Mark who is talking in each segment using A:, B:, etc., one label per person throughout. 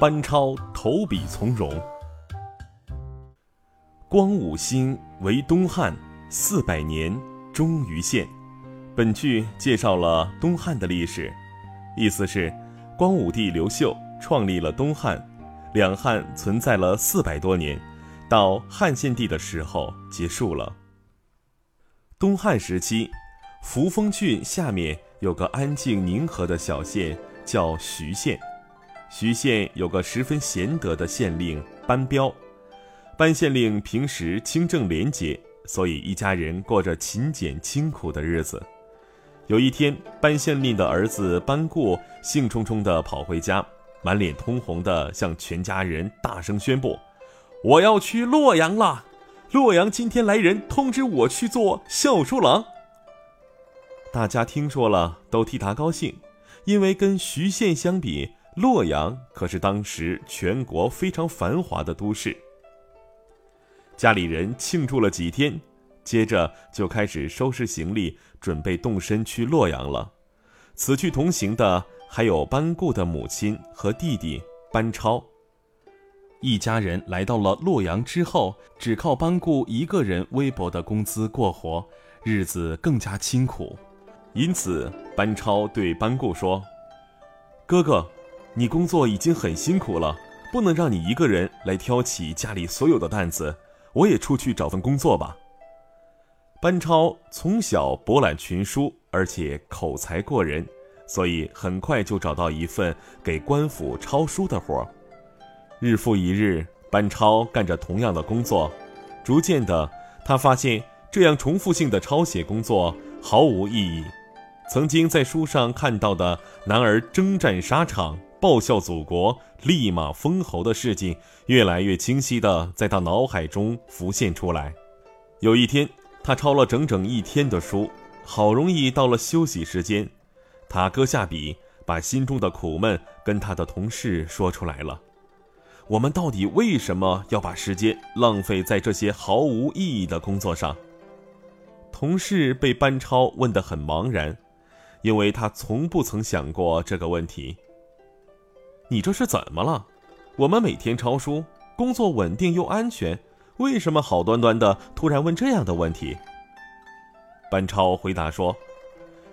A: 班超投笔从戎。光武兴为东汉四百年终于现。本剧介绍了东汉的历史，意思是，光武帝刘秀创立了东汉，两汉存在了四百多年，到汉献帝的时候结束了。东汉时期，扶风郡下面有个安静宁和的小县，叫徐县。徐县有个十分贤德的县令班彪。班县令平时清正廉洁，所以一家人过着勤俭清苦的日子。有一天，班县令的儿子班固兴冲冲地跑回家，满脸通红地向全家人大声宣布：“我要去洛阳了！洛阳今天来人通知我去做校书郎。”大家听说了，都替他高兴，因为跟徐县相比，洛阳可是当时全国非常繁华的都市。家里人庆祝了几天，接着就开始收拾行李，准备动身去洛阳了。此去同行的还有班固的母亲和弟弟班超。一家人来到了洛阳之后，只靠班固一个人微薄的工资过活，日子更加清苦。因此，班超对班固说：“哥哥，你工作已经很辛苦了，不能让你一个人来挑起家里所有的担子。”我也出去找份工作吧。班超从小博览群书，而且口才过人，所以很快就找到一份给官府抄书的活儿。日复一日，班超干着同样的工作，逐渐的，他发现这样重复性的抄写工作毫无意义。曾经在书上看到的男儿征战沙场。报效祖国、立马封侯的事情，越来越清晰地在他脑海中浮现出来。有一天，他抄了整整一天的书，好容易到了休息时间，他搁下笔，把心中的苦闷跟他的同事说出来了。我们到底为什么要把时间浪费在这些毫无意义的工作上？同事被班超问得很茫然，因为他从不曾想过这个问题。你这是怎么了？我们每天抄书，工作稳定又安全，为什么好端端的突然问这样的问题？班超回答说：“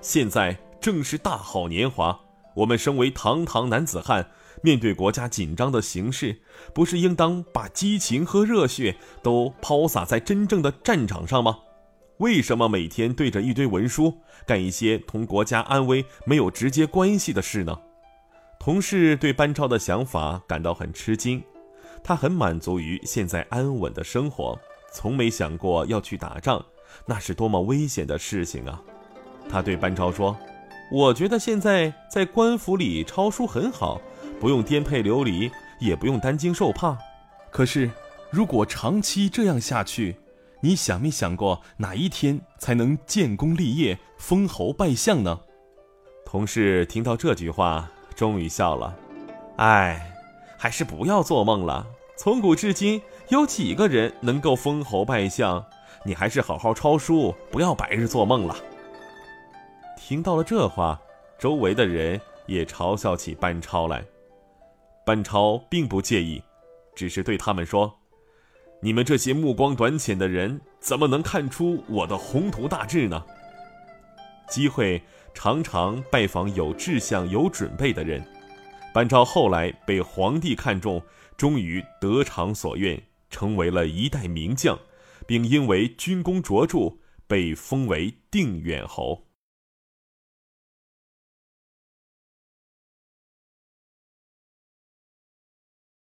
A: 现在正是大好年华，我们身为堂堂男子汉，面对国家紧张的形势，不是应当把激情和热血都抛洒在真正的战场上吗？为什么每天对着一堆文书，干一些同国家安危没有直接关系的事呢？”同事对班超的想法感到很吃惊，他很满足于现在安稳的生活，从没想过要去打仗，那是多么危险的事情啊！他对班超说：“我觉得现在在官府里抄书很好，不用颠沛流离，也不用担惊受怕。可是，如果长期这样下去，你想没想过哪一天才能建功立业、封侯拜相呢？”同事听到这句话。终于笑了，哎，还是不要做梦了。从古至今，有几个人能够封侯拜相？你还是好好抄书，不要白日做梦了。听到了这话，周围的人也嘲笑起班超来。班超并不介意，只是对他们说：“你们这些目光短浅的人，怎么能看出我的宏图大志呢？”机会。常常拜访有志向、有准备的人。班超后来被皇帝看中，终于得偿所愿，成为了一代名将，并因为军功卓著被封为定远侯。